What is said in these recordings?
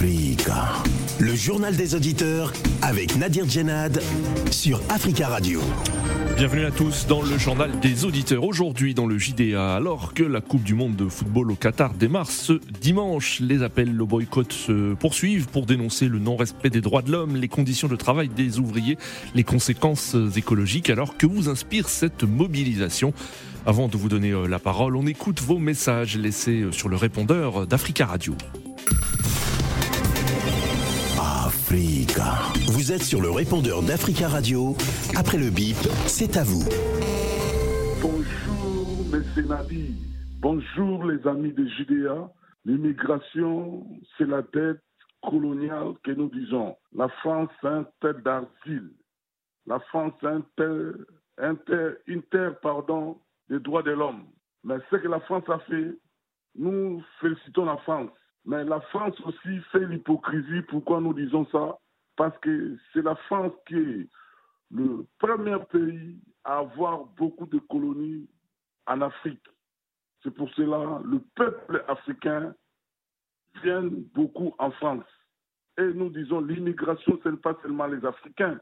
Le journal des auditeurs avec Nadir Djenad sur Africa Radio. Bienvenue à tous dans le journal des auditeurs. Aujourd'hui dans le JDA, alors que la Coupe du Monde de football au Qatar démarre ce dimanche, les appels au boycott se poursuivent pour dénoncer le non-respect des droits de l'homme, les conditions de travail des ouvriers, les conséquences écologiques. Alors que vous inspire cette mobilisation Avant de vous donner euh, la parole, on écoute vos messages laissés euh, sur le répondeur d'Africa Radio. Vous êtes sur le répondeur d'Africa Radio. Après le bip, c'est à vous. Bonjour, M. Nadi. Bonjour, les amis de Judéa. L'immigration, c'est la dette coloniale que nous disons. La France est un terre d'asile. La France est un terre, un une terre pardon, des droits de l'homme. Mais ce que la France a fait, nous félicitons la France. Mais la France aussi fait l'hypocrisie. Pourquoi nous disons ça? Parce que c'est la France qui est le premier pays à avoir beaucoup de colonies en Afrique. C'est pour cela le peuple africain vient beaucoup en France. Et nous disons l'immigration, ce n'est pas seulement les Africains,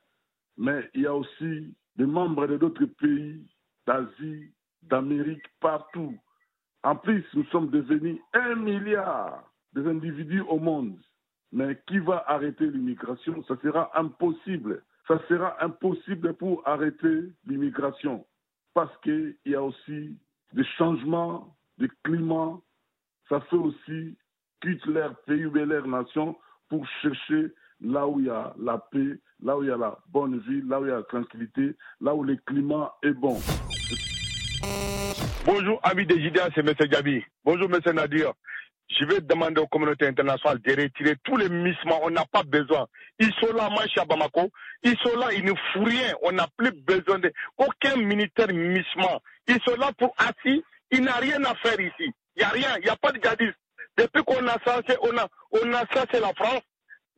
mais il y a aussi des membres de d'autres pays d'Asie, d'Amérique, partout. En plus, nous sommes devenus un milliard des individus au monde. Mais qui va arrêter l'immigration? Ça sera impossible. Ça sera impossible pour arrêter l'immigration. Parce qu'il y a aussi des changements de climat. Ça fait aussi quitte leur pays ou leur nation pour chercher là où il y a la paix, là où il y a la bonne vie, là où il y a la tranquillité, là où le climat est bon. Bonjour, amis des JDA, c'est M. Gabi. Bonjour, M. Nadir. Je vais demander aux communautés internationales de retirer tous les missements. On n'a pas besoin. Ils sont là, suis à Bamako. Ils sont là, ils ne font rien. On n'a plus besoin de aucun militaire missement. Ils sont là pour assis. Il n'a rien à faire ici. Il n'y a rien. Il n'y a pas de djihadistes. Depuis qu'on a censé, on a, on a censé la France,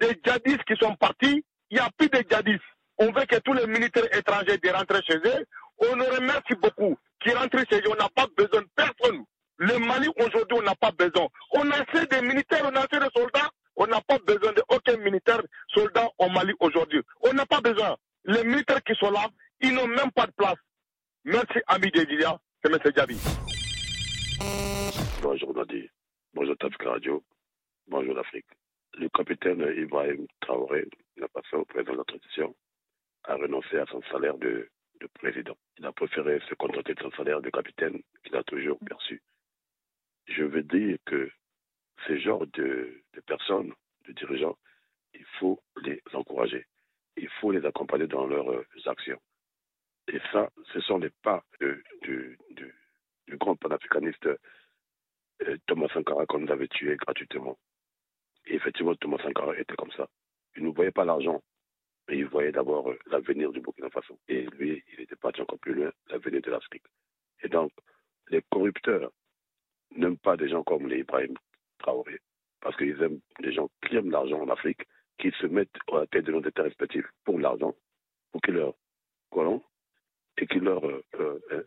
des djihadistes qui sont partis, il n'y a plus de djihadistes. On veut que tous les militaires étrangers de rentrer chez eux. On nous remercie beaucoup qui rentrent chez eux. On n'a pas besoin de personne. Le Mali, aujourd'hui, on n'a pas besoin. On a assez de militaires, on a assez de soldats. On n'a pas besoin d'aucun militaire, soldat au Mali aujourd'hui. On n'a pas besoin. Les militaires qui sont là, ils n'ont même pas de place. Merci, ami Dédilia. C'est M. Djabi. Bonjour Nadi, bonjour Tafka Radio, bonjour l'Afrique. Le capitaine Ibrahim Traoré n'a pas fait au président de la transition a renoncé à son salaire de, de président. Il a préféré se contenter de son salaire de capitaine qu'il a toujours perçu. Je veux dire que ce genre de, personnes, de dirigeants, il faut les encourager. Il faut les accompagner dans leurs euh, actions. Et ça, ce sont les pas du- du grand panafricaniste euh, Thomas Sankara qu'on nous avait tué gratuitement. Et effectivement, Thomas Sankara était comme ça. Il ne voyait pas l'argent, mais il voyait d'abord euh, l'avenir du Burkina Faso. Et lui, il était parti encore plus loin, l'avenir de l'Afrique. Et donc, les corrupteurs n'aiment pas des gens comme les Ibrahim Traoré, parce qu'ils aiment des gens qui aiment l'argent en Afrique, qui se mettent à la tête de nos États respectifs pour l'argent, pour qu'ils leur collent et qui leur euh, euh, euh,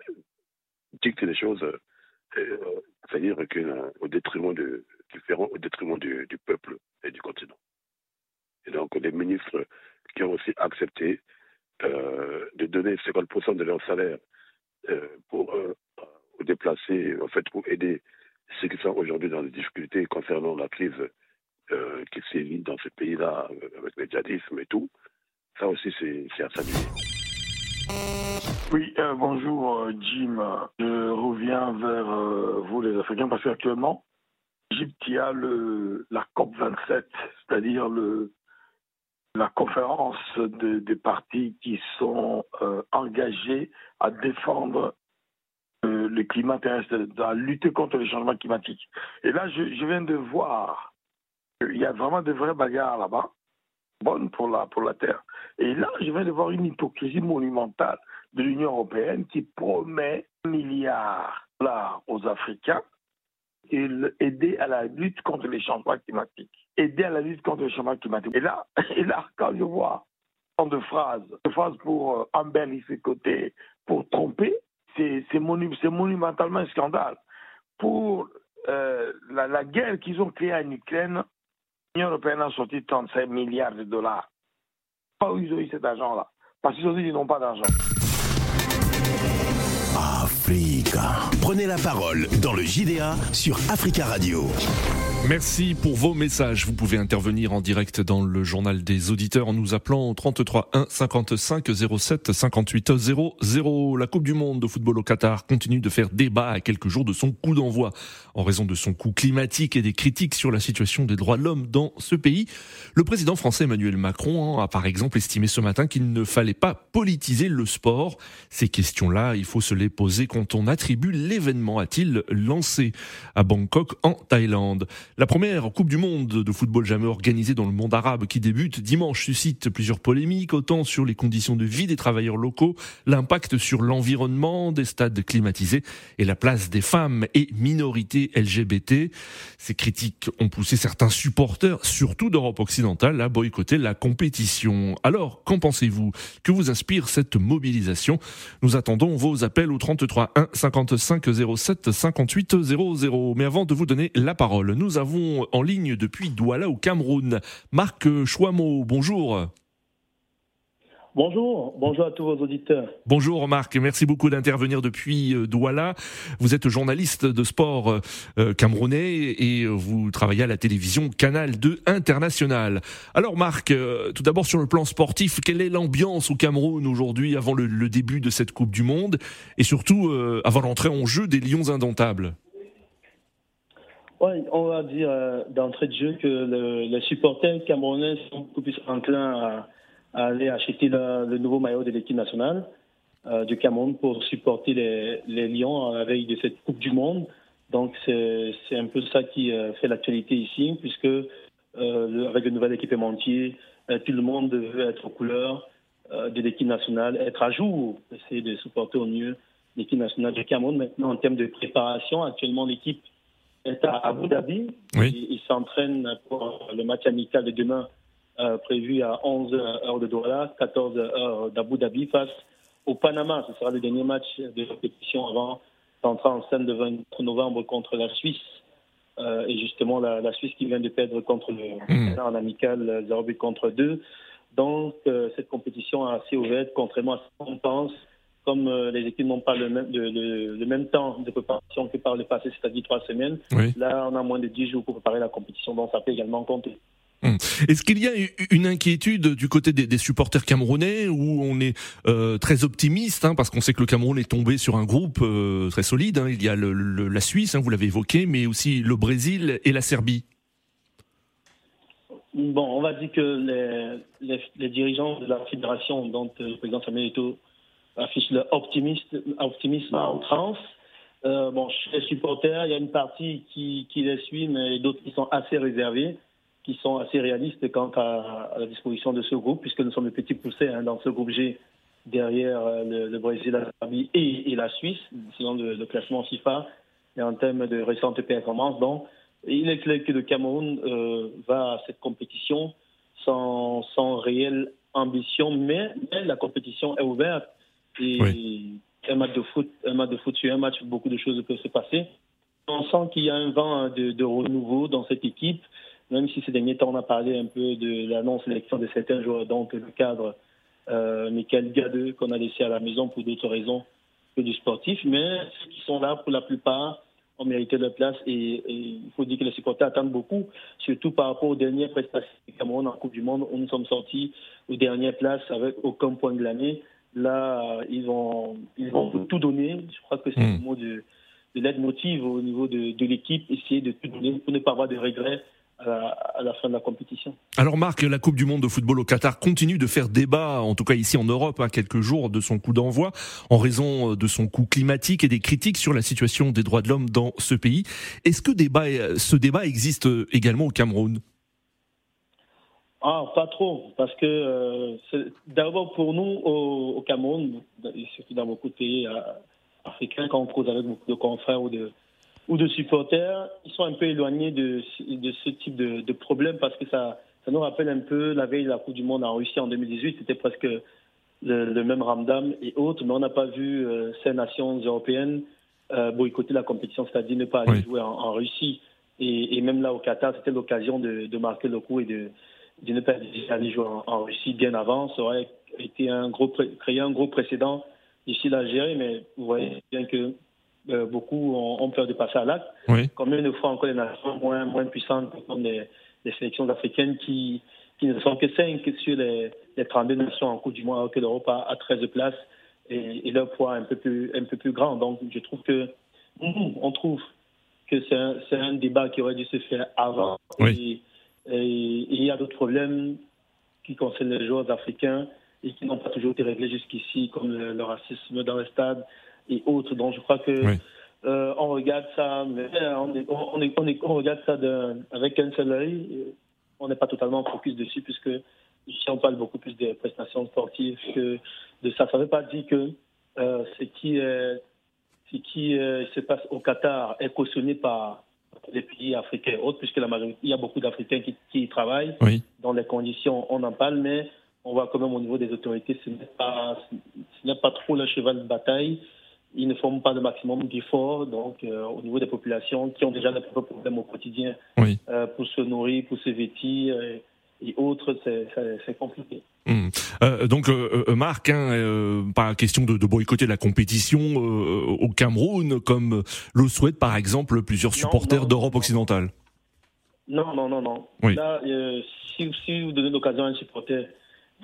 dictent des choses c'est-à-dire au détriment de différents, au détriment du, du peuple et du continent. Et donc les ministres qui ont aussi accepté de donner 50% de leur salaire pour déplacés, en fait, pour aider ceux qui sont aujourd'hui dans des difficultés concernant la crise euh, qui sévit dans ce pays-là euh, avec le djihadisme et tout. Ça aussi, c'est à saluer. Oui, euh, bonjour Jim. Je reviens vers vous les Africains parce qu'actuellement, Égypte, il y a la COP 27, c'est-à-dire la conférence de- des partis qui sont engagés à défendre euh, le climat terrestre, à lutter contre les changements climatiques. Et là, je, viens de voir qu'il y a vraiment de vraies bagarres là-bas, bonnes pour la, pour la Terre. Et là, je viens de voir une hypocrisie monumentale de l'Union européenne qui promet un milliard de aux Africains et aider à la lutte contre les changements climatiques. Aider à la lutte contre les changements climatiques. Et là, et là quand je vois tant de phrases, de phrases pour euh, embellir ses côtés, pour tromper, c'est c'est monu- c'est monumentalement un scandale. Pour euh, la, la guerre qu'ils ont créée en Ukraine, l'Union européenne a sorti 35 milliards de dollars. Pas où ils ont eu cet argent-là. Parce qu'ils ont dit qu'ils n'ont pas d'argent. Africa. Prenez la parole dans le JDA sur Africa Radio. Merci pour vos messages. Vous pouvez intervenir en direct dans le journal des auditeurs en nous appelant au 33 1 55 07 58 00. La Coupe du Monde de football au Qatar continue de faire débat à quelques jours de son coup d'envoi en raison de son coût climatique et des critiques sur la situation des droits de l'homme dans ce pays. Le président français Emmanuel Macron a par exemple estimé ce matin qu'il ne fallait pas politiser le sport. Ces questions-là, il faut se les poser quand on attribue l'événement, a-t-il lancé à Bangkok en Thaïlande. La première Coupe du Monde de football jamais organisée dans le monde arabe qui débute dimanche suscite plusieurs polémiques, autant sur les conditions de vie des travailleurs locaux, l'impact sur l'environnement des stades climatisés et la place des femmes et minorités LGBT. Ces critiques ont poussé certains supporters, surtout d'Europe occidentale, à boycotter la compétition. Alors, qu'en pensez-vous? Que vous inspire cette mobilisation? Nous attendons vos appels au 33 1 55 07 58 00. Mais avant de vous donner la parole, nous avons en ligne depuis Douala au Cameroun Marc Chouamo. Bonjour. Bonjour, bonjour à tous vos auditeurs. Bonjour Marc, merci beaucoup d'intervenir depuis euh, Douala. Vous êtes journaliste de sport euh, euh, camerounais et vous travaillez à la télévision Canal 2 International. Alors Marc, tout d'abord sur le plan sportif, quelle est l'ambiance au Cameroun aujourd'hui avant le, début de cette Coupe du Monde et surtout avant l'entrée en jeu des Lions indomptables? Oui, on va dire d'entrée de jeu que les supporters camerounais sont beaucoup plus enclins à aller acheter le, nouveau maillot de l'équipe nationale euh, du Cameroun pour supporter les, les Lions à la veille de cette Coupe du Monde. Donc c'est un peu ça qui euh, fait l'actualité ici, puisque euh, avec le nouvel équipementier, tout le monde veut être aux couleurs de l'équipe nationale, être à jour, essayer de supporter au mieux l'équipe nationale du Cameroun. Maintenant, en termes de préparation, actuellement l'équipe est à Abu Dhabi. Oui. Il s'entraîne pour le match amical de demain euh, prévu à 11 heures de Douala, 14 heures d'Abu Dhabi face au Panama. Ce sera le dernier match de compétition avant d'entrer en scène le 24 novembre contre la Suisse. Euh, et justement, la, Suisse qui vient de perdre contre le mmh. en amical 0 but contre 2. Donc, euh, cette compétition est assez ouverte, contrairement à ce qu'on pense. Comme les équipes n'ont pas le même, le, même, temps de préparation que par le passé, c'est-à-dire trois semaines, là, on a moins de 10 jours pour préparer la compétition, donc ça peut également compter. Hum. Est-ce qu'il y a une inquiétude du côté des, supporters camerounais où on est euh, très optimiste hein, parce qu'on sait que le Cameroun est tombé sur un groupe euh, très solide. Hein. il y a la Suisse, hein, vous l'avez évoqué, mais aussi le Brésil et la Serbie. Bon, on va dire que les, dirigeants de la fédération, dont euh, le président Samuel Eto'o affiche leur optimisme en trans. bon, chez les supporters, il y a une partie qui les suit, mais d'autres qui sont assez réservés qui sont assez réalistes quant à, la disposition de ce groupe, puisque nous sommes le petit poussé hein, dans ce groupe G derrière euh, le, Brésil, la Serbie et, la Suisse, selon le, classement FIFA, et en termes de récentes performances. Donc, il est clair que le Cameroun euh, va à cette compétition sans, sans réelle ambition, mais, la compétition est ouverte. Et un match de foot, un match de foot sur un match, beaucoup de choses peuvent se passer. On sent qu'il y a un vent de, de renouveau dans cette équipe même si ces derniers temps on a parlé un peu de la non-sélection de certains joueurs, donc le cadre euh, Michael Gadeux qu'on a laissé à la maison pour d'autres raisons que du sportif, mais ceux qui sont là pour la plupart ont mérité leur place et, il faut dire que les supporters attendent beaucoup, surtout par rapport aux dernières prestations du Cameroun en Coupe du Monde où nous sommes sortis aux dernières places avec aucun point de l'année. Là, ils vont, ils vont tout donner. Je crois que c'est le mot de, de l'aide motive au niveau de, de l'équipe, essayer de tout donner pour ne pas avoir de regrets à la fin de la compétition. Alors Marc, la Coupe du Monde de football au Qatar continue de faire débat, en tout cas ici en Europe, à hein, quelques jours de son coup d'envoi, en raison de son coût climatique et des critiques sur la situation des droits de l'homme dans ce pays. Est-ce que débat, ce débat existe également au Cameroun? Ah, pas trop, parce que euh, d'abord pour nous au, Cameroun, surtout dans beaucoup de pays euh, africains, quand on cause avec beaucoup de confrères ou de, ou de supporters, ils sont un peu éloignés de, de ce type de, de, problème parce que ça, ça nous rappelle un peu la veille de la Coupe du Monde en Russie en 2018. C'était presque le, même ramdam et autres, mais on n'a pas vu euh, ces nations européennes euh, boycotter la compétition, c'est-à-dire ne pas aller jouer en, Russie. Et, même là, au Qatar, c'était l'occasion de, marquer le coup et de, ne pas aller jouer en, Russie bien avant. Ça aurait été un gros, créé un gros précédent ici l'Algérie, mais vous voyez bien que euh, beaucoup ont, peur de passer à l'acte. Oui. Combien de fois encore les nations moins, moins puissantes comme les, sélections africaines qui, qui ne sont que 5 sur les, les 32 nations en Coupe du Monde, alors que l'Europe a, 13 places et, leur poids un peu plus, un peu plus grand. Donc je trouve que on trouve que c'est un, un, débat qui aurait dû se faire avant. Et, il y a d'autres problèmes qui concernent les joueurs africains et qui n'ont pas toujours été réglés jusqu'ici, comme le, racisme dans les stades et autres. Donc je crois que euh, on regarde ça, mais on, on, on, regarde ça avec un seul œil. On n'est pas totalement focus dessus puisque ici on parle beaucoup plus des prestations sportives que de ça. Ça ne veut pas dire que euh, ce qui, ce qui euh, se passe au Qatar est cautionné par les pays africains autres, puisque la majorité, il y a beaucoup d'Africains qui, qui, y travaillent. Dans les conditions, on en parle, mais on voit quand même au niveau des autorités, ce n'est pas, ce n'est pas trop le cheval de bataille. Ils ne font pas le maximum d'efforts. Donc, euh, au niveau des populations qui ont déjà des problèmes au quotidien euh, pour se nourrir, pour se vêtir et autres, c'est compliqué. Euh, donc euh, euh, Marc, hein, pas question de, de, boycotter la compétition au Cameroun, comme le souhaitent par exemple plusieurs supporters d'Europe occidentale. Non, non, non, non. Là, si, si, vous donnez l'occasion à un supporter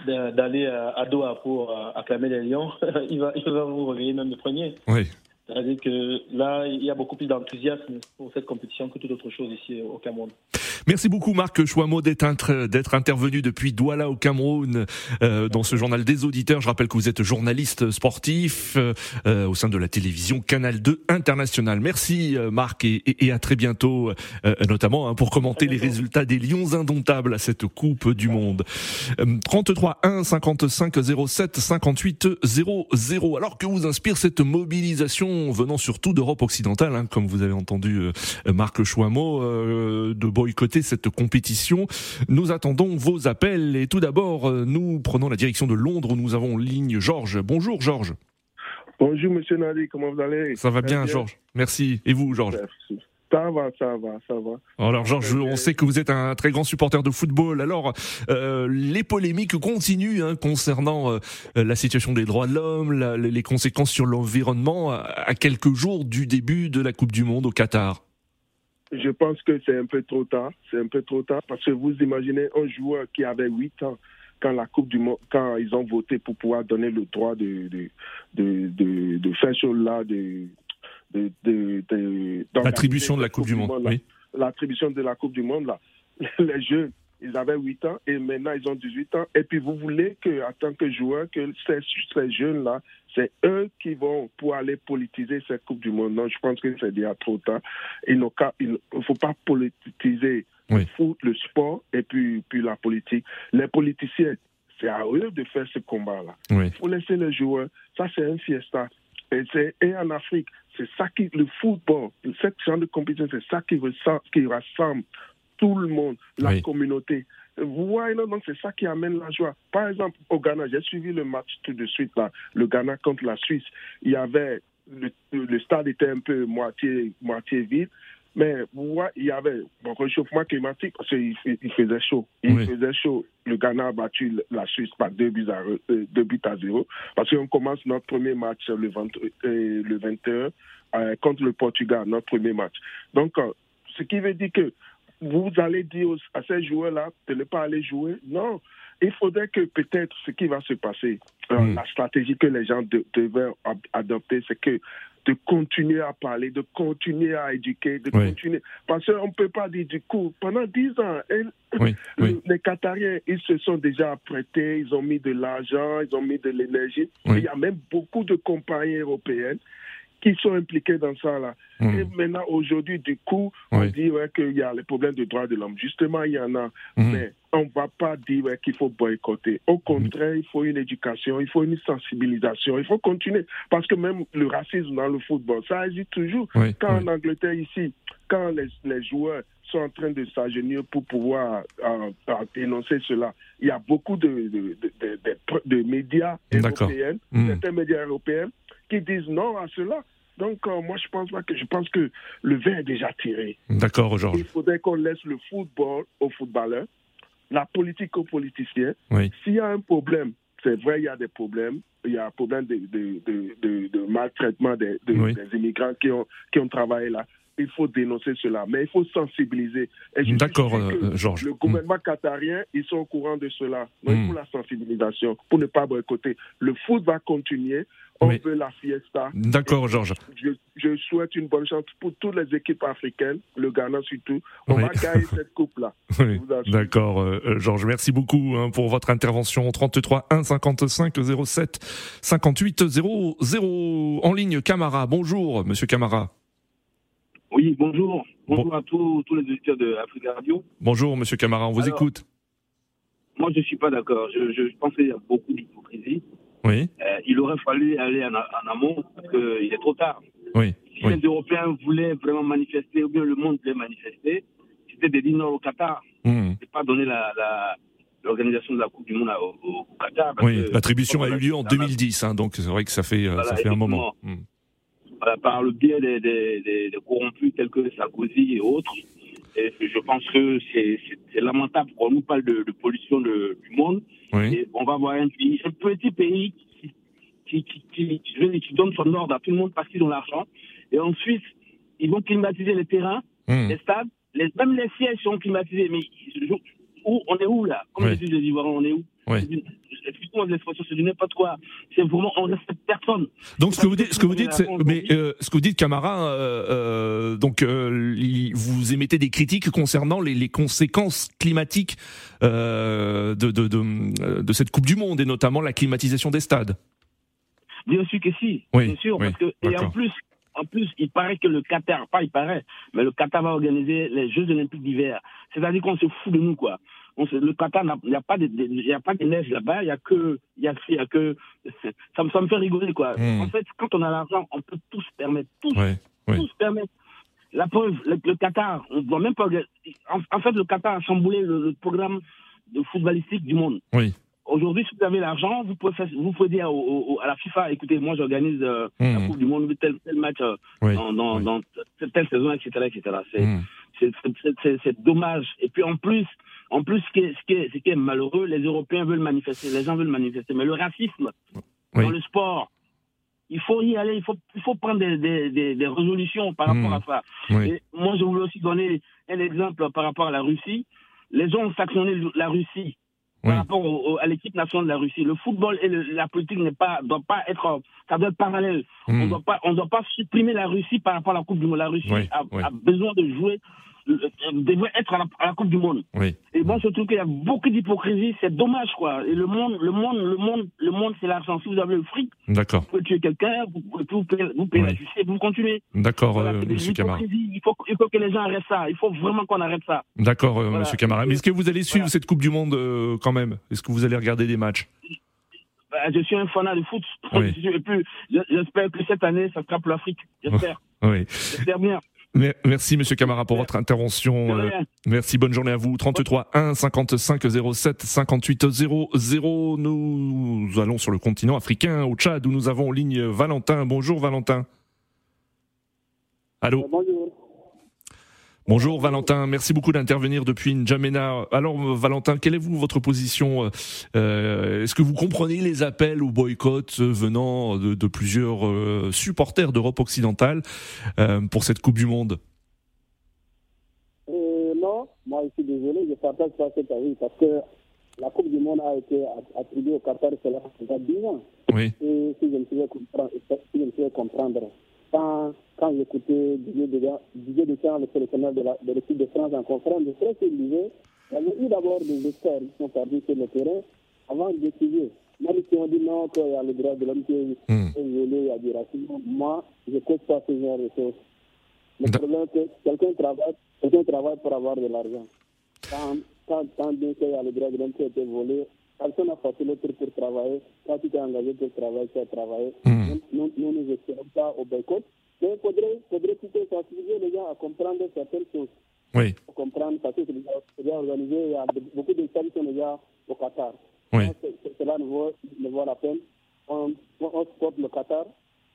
d'aller à, Doha pour acclamer les Lions, il, va, il va vous réveiller même le premier. Oui. C'est-à-dire que là, il y a beaucoup plus d'enthousiasme pour cette compétition que toute autre chose ici au Cameroun. Merci beaucoup Marc Chouamot d'être intervenu depuis Douala au Cameroun euh, dans ce journal des auditeurs. Je rappelle que vous êtes journaliste sportif euh, au sein de la télévision Canal 2 International. Merci euh, Marc et, et, à très bientôt, notamment hein, pour commenter les résultats des Lions indomptables à cette Coupe du Monde. 33 1 55 07 58 00. Alors que vous inspire cette mobilisation venant surtout d'Europe occidentale, hein, comme vous avez entendu euh, Marc Chouamot, euh, de boycotter cette compétition. Nous attendons vos appels et tout d'abord, euh, nous prenons la direction de Londres où nous avons en ligne Georges. Bonjour Georges. Bonjour Monsieur Nadi, comment vous allez? Ça va bien, Georges. Merci. Et vous Georges? Ça va, ça va, ça va. Alors Georges, on sait que vous êtes un très grand supporter de football. Alors, euh, les polémiques continuent hein, concernant euh, la situation des droits de l'homme, les conséquences sur l'environnement à quelques jours du début de la Coupe du Monde au Qatar. Je pense que c'est un peu trop tard. C'est un peu trop tard parce que vous imaginez un joueur qui avait 8 ans quand la Coupe du Monde, quand ils ont voté pour pouvoir donner le droit de, de, de, de, faire ce là, de, de, l'attribution de la Coupe du Monde. oui. L'attribution de la Coupe du Monde, là. Les jeunes, ils avaient 8 ans et maintenant ils ont 18 ans. Et puis vous voulez que, en tant que joueur, que ces, ces jeunes-là, c'est eux qui vont pour aller politiser cette Coupe du Monde. Non, je pense que c'est déjà trop tard. Il ne faut pas politiser le foot, le sport et puis, puis la politique. Les politiciens, c'est à eux de faire ce combat-là. Il faut laisser les joueurs. Ça, c'est un fiesta. Et, en Afrique, c'est ça qui, le football, cette genre de compétition, c'est ça qui, qui rassemble tout le monde, la communauté. Vous voyez, donc c'est ça qui amène la joie. Par exemple, au Ghana, j'ai suivi le match tout de suite, là, le Ghana contre la Suisse. Il y avait, le, le stade était un peu moitié, moitié vide. Mais vous voyez, il y avait un réchauffement climatique parce qu'il il faisait chaud. Il faisait chaud. Le Ghana a battu la Suisse par deux buts à, euh, deux buts à zéro. Parce qu'on commence notre premier match le, 20, euh, le 21 euh, contre le Portugal, notre premier match. Donc, ce qui veut dire que vous allez dire à ces joueurs-là de ne pas aller jouer. Non, il faudrait que peut-être ce qui va se passer, mm. la stratégie que les gens devaient adopter, c'est que de continuer à parler, de continuer à éduquer, de continuer. Parce qu'on ne peut pas dire du coup, pendant dix ans, les Qatariens, ils se sont déjà apprêtés, ils ont mis de l'argent, ils ont mis de l'énergie. Il y a même beaucoup de compagnies européennes qui sont impliqués dans ça là. Hmm. Et maintenant, aujourd'hui, du coup, on dit qu'il y a les problèmes de droits de l'homme. Justement, il y en a, hmm. mais on ne va pas dire qu'il faut boycotter. Au contraire, il faut une éducation, il faut une sensibilisation, il faut continuer. Parce que même le racisme dans le football, ça existe toujours. quand en Angleterre, ici, quand les, les, joueurs sont en train de s'agenir pour pouvoir euh, euh, dénoncer cela, il y a beaucoup de, de, de, de médias européens, hmm. certains médias européens, qui disent non à cela. Donc, euh, moi, je pense pas que je pense que le vin est déjà tiré. D'accord, Georges. Il faudrait qu'on laisse le football aux footballeurs, la politique aux politiciens. Oui. S'il y a un problème, c'est vrai, il y a des problèmes. Il y a un problème de, de, de, maltraitement des, Oui. des immigrants qui ont, qui ont travaillé là. Il faut dénoncer cela, mais il faut sensibiliser. D'accord, euh, Georges. Le gouvernement qatarien, ils sont au courant de cela. Donc, Mm. pour la sensibilisation, pour ne pas boycotter. Le foot va continuer. On veut la fiesta. D'accord, Georges. Je, je souhaite une bonne chance pour toutes les équipes africaines, le Ghana surtout. On Oui. va gagner cette coupe-là. Oui. D'accord, euh, euh, Georges. Merci beaucoup hein, pour votre intervention. 33 1 55 07 58 00 en ligne. Camara, bonjour, Monsieur Camara. Oui, bonjour. Bonjour à tous, tous les auditeurs de Africa Radio. Bonjour, Monsieur Camara, on vous Alors, écoute. Moi, je ne suis pas d'accord. Je, pense qu'il y a beaucoup d'hypocrisie. Oui, Euh, il aurait fallu aller en, amont parce qu'il est trop tard. oui, Si oui. les Européens voulaient vraiment manifester, ou bien le monde voulait manifester, c'était de dire non au Qatar. C'est pas donner la, la- l'organisation de la Coupe du Monde au, Qatar. parce Oui, l'attribution a eu lieu en Voilà, 2010, hein, donc c'est vrai que ça fait, euh, Voilà, ça fait un moment. Voilà, par le biais des, des, des- des corrompus tels que Sarkozy et autres. Et je pense que c'est lamentable qu'on nous parle de, de pollution de- du monde. Oui, Et on va voir un pays, un petit pays qui, qui, qui, qui- donne son ordre à tout le monde parce qu'ils ont l'argent. Et ensuite, ils vont climatiser les terrains, Hmm. les stades, les, même les sièges sont climatisés. Mais je- où, on est où là? Comme Oui. disent les Ivoiriens, on est où? Oui. Excuse-moi de l'expression, c'est du n'importe quoi. C'est vraiment, on respecte personne. Donc ce que vous dites, ce que vous dites, mais euh, ce que vous dites, Camara, euh, euh, donc euh, vous émettez des critiques concernant les, les conséquences climatiques euh, de, de, de, de cette Coupe du Monde et notamment la climatisation des stades. Bien sûr que si. Oui, bien sûr, oui, parce que et en plus, en plus, il paraît que le Qatar, pas il paraît, mais le Qatar va organiser les Jeux Olympiques d'hiver. C'est-à-dire qu'on se fout de nous, quoi. On se- le Qatar, n'a- il n'y a pas de, de- il y a pas de neige là-bas, il y a que, il y a, il y a que, ça me, ça me fait rigoler, quoi. Hmm. En fait, quand on a l'argent, on peut tout se permettre, tous, Ouais, oui. tout se permettre. La preuve, le, le Qatar, on ne doit même pas. En, en fait, le Qatar a chamboulé le, le programme de footballistique du monde. Oui. Aujourd'hui, si vous avez l'argent, vous pouvez, vous pouvez dire au- au- à la FIFA, écoutez, moi j'organise euh, la Mhm. Coupe du Monde, tel, tel match euh, Oui, dans, dans, oui. dans telle, telle saison, etc. etc. C'est Hmm. c'est- dommage. Et puis en plus, en plus, ce qui est, ce qui est, ce qui est malheureux, les Européens veulent manifester, les gens veulent manifester, mais le racisme Oui. dans le sport, il faut y aller, il faut, il faut prendre des, des, des, des résolutions par rapport Mhm. à ça. Et moi, je voulais aussi donner un exemple par rapport à la Russie. Les gens ont sanctionné la Russie Oui. par rapport au- au- à l'équipe nationale de la Russie. Le football et le- la politique n'est pas, doit pas être, ça doit être parallèle. On Hmm. doit pas, on doit pas supprimer la Russie par rapport à la Coupe du Monde. La Russie Oui, a, oui. a besoin de jouer, devrait être à la, à la Coupe du Monde. Oui. Et moi, je trouve qu'il y a beaucoup d'hypocrisie. C'est dommage, quoi. Et le monde, le monde, le monde, le monde, c'est l'argent. Si vous avez le fric, D'accord, vous pouvez tuer quelqu'un, vous vous payez, vous payez Oui. la justice, vous continuez. d'accord, Voilà, euh, Monsieur Camara. Il faut, il faut que les gens arrêtent ça. Il faut vraiment qu'on arrête ça. D'accord, euh, Voilà. Monsieur Camara. Mais est-ce que vous allez suivre Voilà. cette Coupe du Monde euh, quand même? Est-ce que vous allez regarder des matchs? Bah, je suis un fanat de foot. Oui. J'espère que cette année, ça sera pour l'Afrique. J'espère. Oui. J'espère bien. Mer- Merci Monsieur Camara pour votre intervention. euh. Merci, bonne journée à vous. 33 1 55 07 58 00. Nous allons sur le continent africain, au Tchad, où nous avons en ligne Valentin. Bonjour Valentin. Allô? Bonjour. Bonjour Valentin, merci beaucoup d'intervenir depuis N'Djamena. Alors euh, Valentin, quelle est vous votre position Euh, Est-ce que vous comprenez les appels au boycott euh, venant de, de plusieurs euh, supporters d'Europe occidentale euh, pour cette Coupe du Monde? Euh, non, moi je suis désolé, je ne partage pas cet avis parce que la Coupe du Monde a été attribuée au Qatar cela fait 10 ans. Oui, Et si je me souviens comprendre, si je me souviens comprendre quand, quand j'écoutais Didier Deschamps, le sélectionneur de la- de l'équipe de, France en conférence de presse, il disait il y avait eu d'abord des experts qui sont partis sur le terrain avant de décider. Même si on dit non, qu'il y a le droit de l'homme qui est Hmm. violé, il y a du racisme, moi, je ne cause pas ce genre de choses. Le problème, c'est que quelqu'un travaille, quelqu'un travaille pour avoir de l'argent. Quand, quand, quand bien qu'il y a le droit de l'homme qui a été volé, personne n'a l'autre pour travailler. Quand tu t'es engagé pour travailler, tu as travaillé. Hmm. Nous, nous nous n'espérons pas au boycott. Mais il faudrait, faudrait plutôt sensibiliser les gens à comprendre certaines choses. oui, Pour comprendre, parce que c'est déjà, déjà organisé, il y a beaucoup de qui sont déjà au Qatar. oui. Cela ne vaut, ne vaut la peine. On, on, on supporte le Qatar.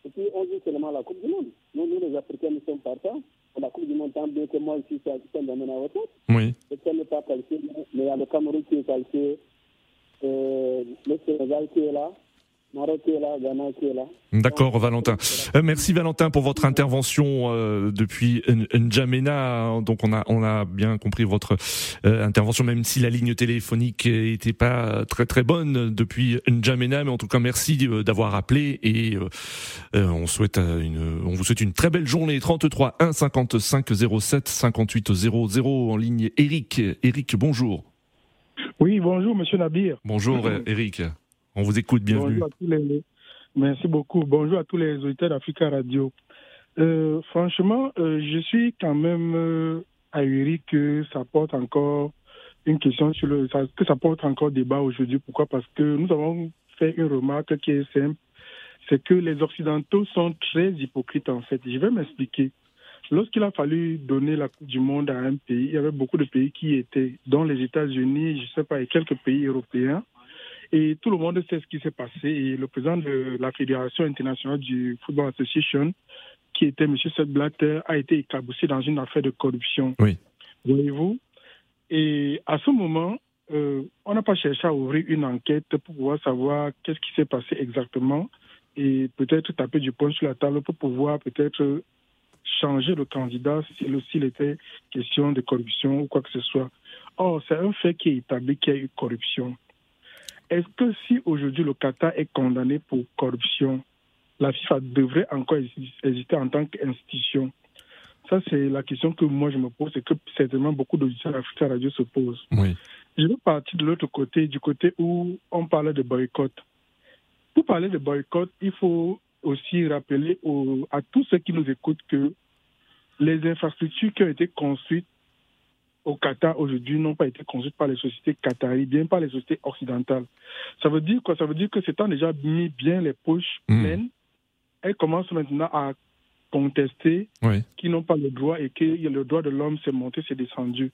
Et puis, on joue seulement la Coupe du Monde. Nous, nous les Africains, nous sommes partants. La Coupe du Monde, tant bien que moi, ici, c'est un domaine à retraite. Oui. Le n'est pas qualifié, mais il y a le Cameroun qui est qualifié, D'accord, Valentin. Euh, merci Valentin pour votre intervention euh, depuis N'Djamena. Donc on a on a bien compris votre euh, intervention, même si la ligne téléphonique n'était pas très très bonne depuis N'Djamena, mais en tout cas merci d'avoir appelé et on souhaite une on vous souhaite une très belle journée. 33 1 55 07 58 00 en ligne. Eric, Eric, bonjour. Oui, bonjour Monsieur Nabir. Bonjour Eric. On vous écoute, bienvenue. Merci beaucoup. Bonjour à tous les auditeurs d'Africa Radio. Euh, franchement, euh, je suis quand même euh, ahuri que ça porte encore une question sur le, que ça porte encore débat aujourd'hui. Pourquoi? Parce que nous avons fait une remarque qui est simple, c'est que les Occidentaux sont très hypocrites en fait. Je vais m'expliquer. Lorsqu'il a fallu donner la Coupe du Monde à un pays, il y avait beaucoup de pays qui étaient, dont les États-Unis, je ne sais pas, et quelques pays européens. Et tout le monde sait ce qui s'est passé. Et le président de la Fédération internationale du Football Association, qui était M. Seth Blatter, a été éclaboussé dans une affaire de corruption. Oui. Voyez-vous? Et à ce moment, euh, on n'a pas cherché à ouvrir une enquête pour pouvoir savoir qu'est-ce qui s'est passé exactement et peut-être taper du poing sur la table pour pouvoir peut-être changer le candidat s'il était question de corruption ou quoi que ce soit. Or, c'est un fait qui est établi qu'il y a eu corruption. Est-ce que si aujourd'hui le Qatar est condamné pour corruption, la FIFA devrait encore exister en tant qu'institution? Ça, c'est la question que moi je me pose et que certainement beaucoup d'auditeurs africains radio se posent. Oui. Je veux partir de l'autre côté, du côté où on parle de boycott. Pour parler de boycott, il faut aussi rappeler à tous ceux qui nous écoutent que les infrastructures qui ont été construites au Qatar aujourd'hui n'ont pas été construites par les sociétés qataries, bien par les sociétés occidentales. Ça veut dire quoi? Ça veut dire que c'est déjà mis bien les poches pleines, elles commencent maintenant à contester qui n'ont pas le droit et que le droit de l'homme s'est monté, s'est descendu.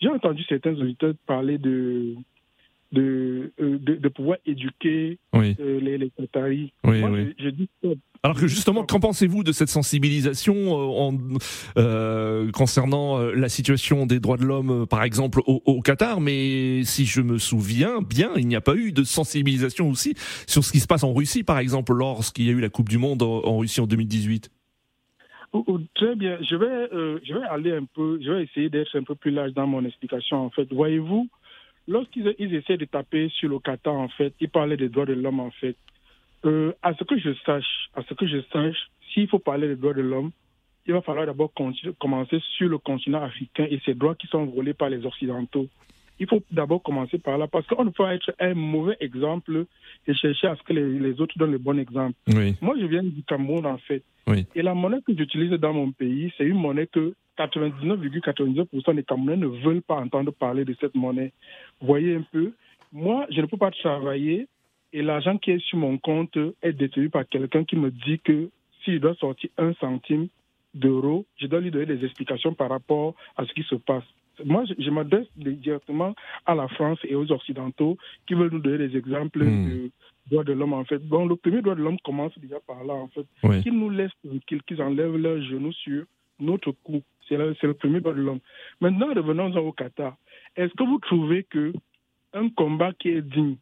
J'ai entendu certains auditeurs parler de de, euh, de, pouvoir éduquer euh, les, les Qataris. Oui, Alors que justement, qu'en pensez-vous de cette sensibilisation euh, concernant la situation des droits de l'homme, par exemple, au, Qatar? Mais si je me souviens bien, il n'y a pas eu de sensibilisation aussi sur ce qui se passe en Russie, par exemple, lorsqu'il y a eu la Coupe du Monde en, Russie en 2018. Très bien. Je vais, je vais aller un peu, je vais essayer d'être un peu plus large dans mon explication. En fait, voyez-vous, lorsqu'ils ils essaient de taper sur le Qatar, en fait, ils parlaient des droits de l'homme, en fait. Euh, à ce que je sache, à ce que je sache, s'il faut parler des droits de l'homme, il va falloir d'abord commencer sur le continent africain et ses droits qui sont volés par les Occidentaux. Il faut d'abord commencer par là parce qu'on ne peut pas être un mauvais exemple et chercher à ce que les, autres donnent le bon exemple. Moi, je viens du Cameroun, en fait. Et la monnaie que j'utilise dans mon pays, c'est une monnaie que 99,99% des Camerounais ne veulent pas entendre parler de cette monnaie. Vous voyez un peu, moi, je ne peux pas travailler et l'argent qui est sur mon compte est détenu par quelqu'un qui me dit que s'il doit sortir un centime d'euro, je dois lui donner des explications par rapport à ce qui se passe. Moi, je, m'adresse directement à la France et aux Occidentaux qui veulent nous donner des exemples hmm. de droits de l'homme, en fait. Bon, le premier droit de l'homme commence déjà par là, en fait. Qu'ils nous laissent qu'ils enlèvent leurs genoux sur notre cou. C'est le, premier droit de l'homme. Maintenant, revenons au Qatar. Est-ce que vous trouvez que un combat qui est digne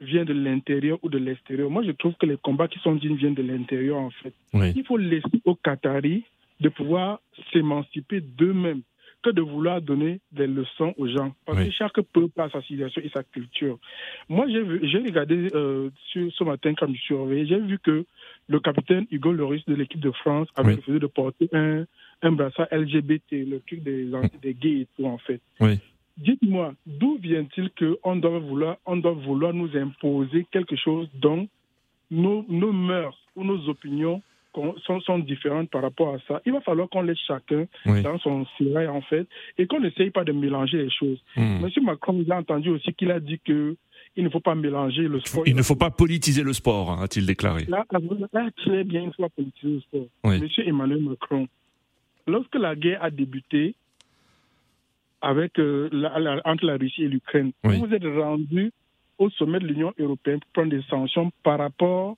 vient de l'intérieur ou de l'extérieur? Moi, je trouve que les combats qui sont dignes viennent de l'intérieur, en fait. Il faut laisser aux Qataris de pouvoir s'émanciper d'eux-mêmes que de vouloir donner des leçons aux gens. Parce que chaque peuple a sa civilisation et sa culture. Moi, j'ai regardé euh, ce matin quand je suis j'ai vu que le capitaine Hugo Loris de l'équipe de France avait refusé de porter un, un brassard LGBT, le truc des, des gays et tout, en fait. Dites-moi, d'où vient-il qu'on doit vouloir, on doit vouloir nous imposer quelque chose dont nos, nos mœurs ou nos opinions sont, sont, différentes par rapport à ça? Il va falloir qu'on laisse chacun dans son sérail, en fait, et qu'on n'essaye pas de mélanger les choses. Hmm. Monsieur Macron, il a entendu aussi qu'il a dit que il ne faut pas mélanger le sport. Il ne faut pas politiser le sport, hein, a-t-il déclaré. Là, très bien, il ne faut pas politiser le sport. Monsieur Emmanuel Macron, lorsque la guerre a débuté avec, euh, entre la Russie et l'Ukraine, vous vous êtes rendu au sommet de l'Union européenne pour prendre des sanctions par rapport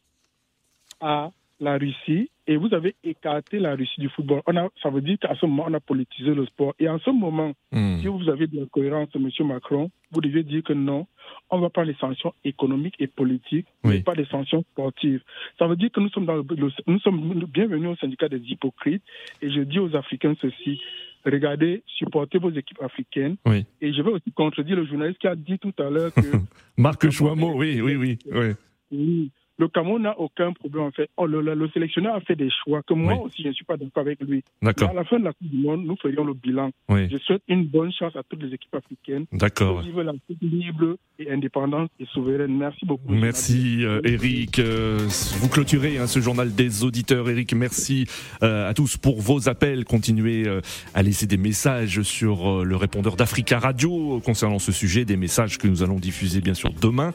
à la Russie et vous avez écarté la Russie du football. On a, ça veut dire qu'à ce moment, on a politisé le sport. Et en ce moment, Hmm. si vous avez de la cohérence, M. Macron, vous devez dire que non, on ne va pas les sanctions économiques et politiques, mais pas des sanctions sportives. Ça veut dire que nous sommes, dans le, nous sommes bienvenus au syndicat des hypocrites. Et je dis aux Africains ceci. Regardez, supportez vos équipes africaines. Oui. Et je vais aussi contredire le journaliste qui a dit tout à l'heure que Marc Chouamot, oui, oui, oui. oui. oui. Le Cameroun n'a aucun problème en fait. Oh, le, le- le sélectionneur a fait des choix que moi Oui. aussi je ne suis pas d'accord avec lui. D'accord. Mais à la fin de la Coupe du Monde, nous ferions le bilan. Oui. Je souhaite une bonne chance à toutes les équipes africaines. D'accord. Veux la Coupe libre et indépendante et souveraine. Merci beaucoup. Merci euh, Eric. Euh, vous clôturez hein, ce journal des auditeurs. Eric, merci euh, à tous pour vos appels. Continuez euh, à laisser des messages sur euh, le répondeur d'Africa Radio euh, concernant ce sujet, des messages que nous allons diffuser bien sûr demain.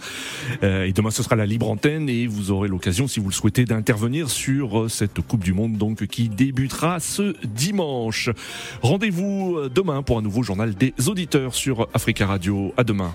Euh, et demain ce sera la libre antenne et vous aurez l'occasion, si vous le souhaitez, d'intervenir sur euh, cette Coupe du Monde qui débutera ce dimanche. Rendez-vous euh, demain pour un nouveau journal des auditeurs sur Africa Radio. À demain.